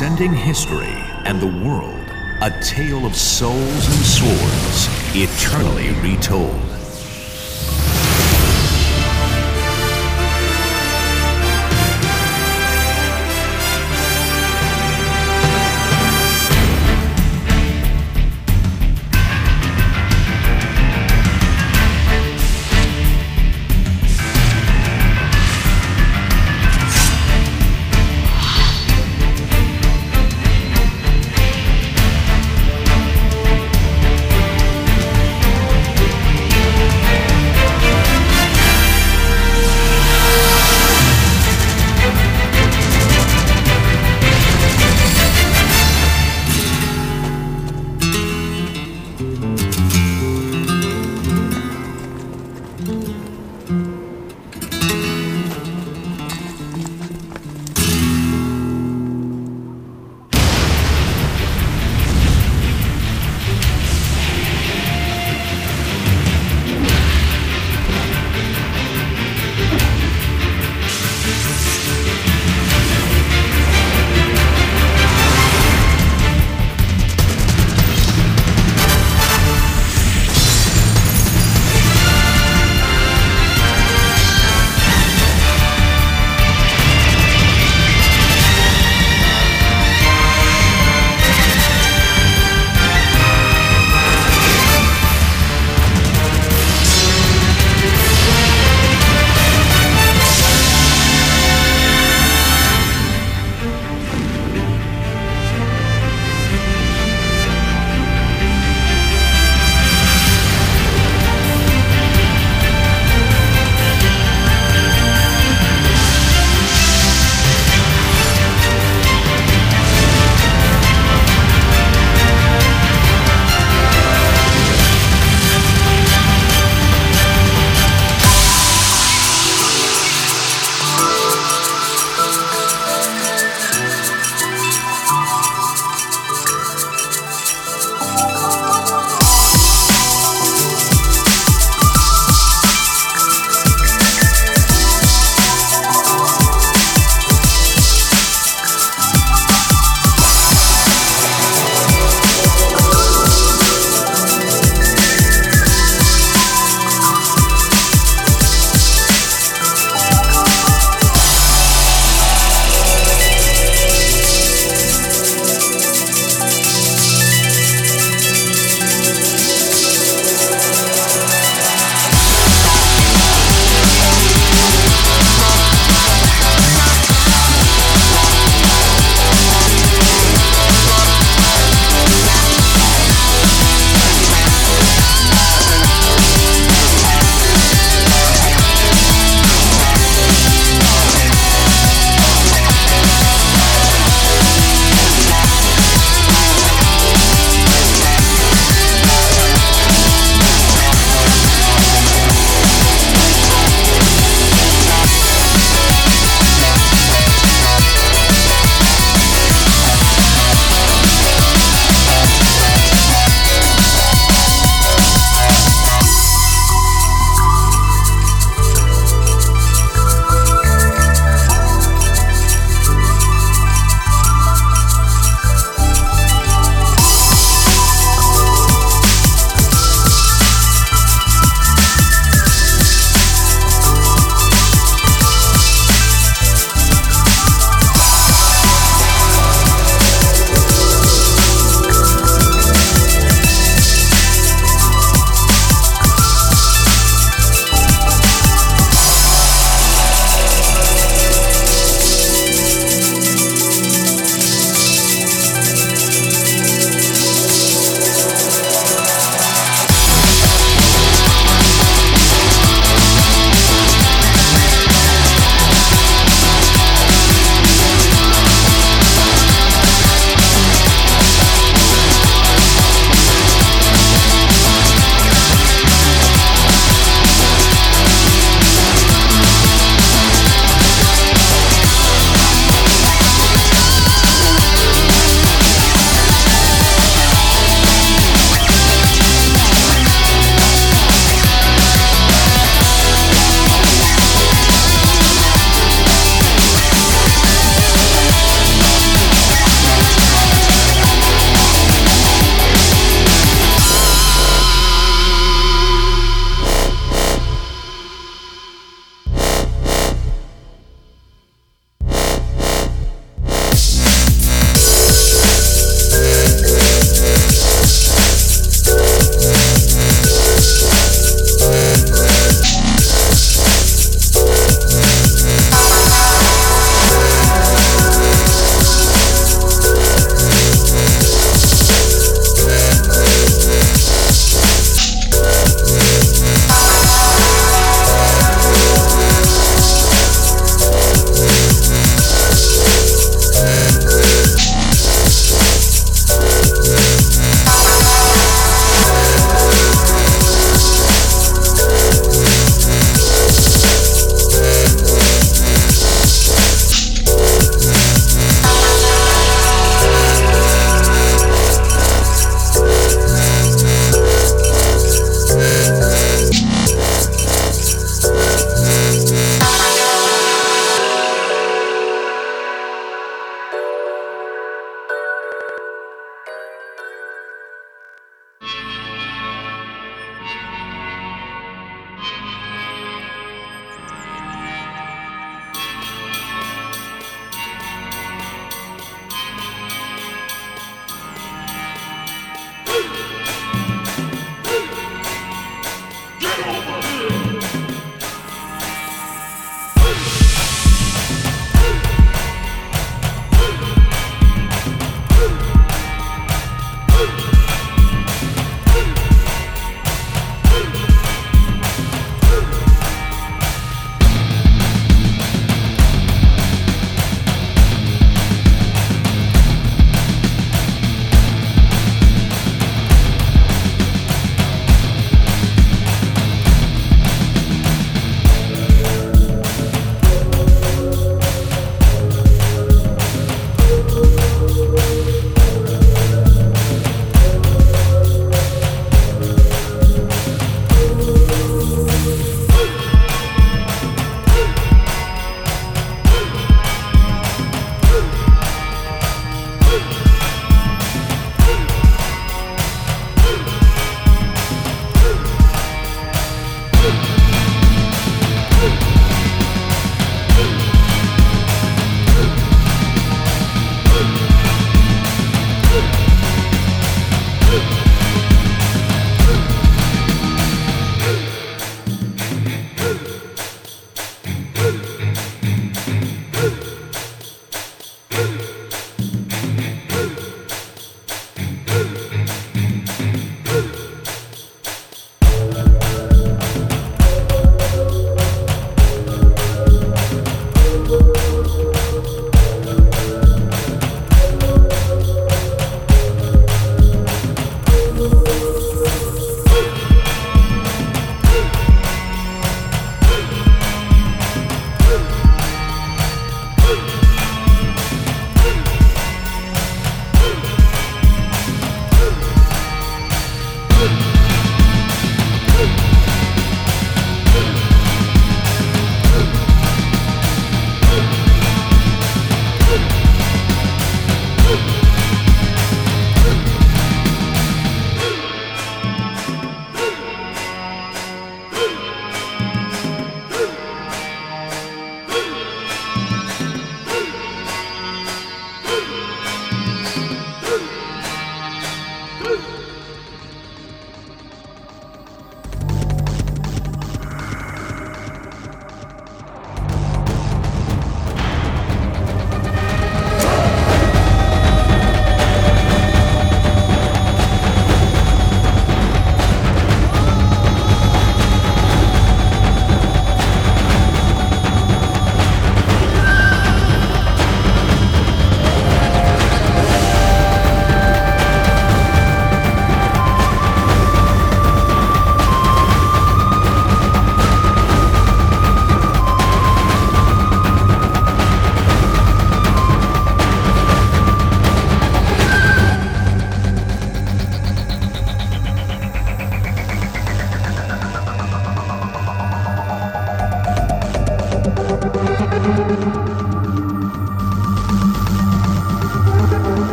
transcending history and the world, a tale of souls and swords, eternally retold.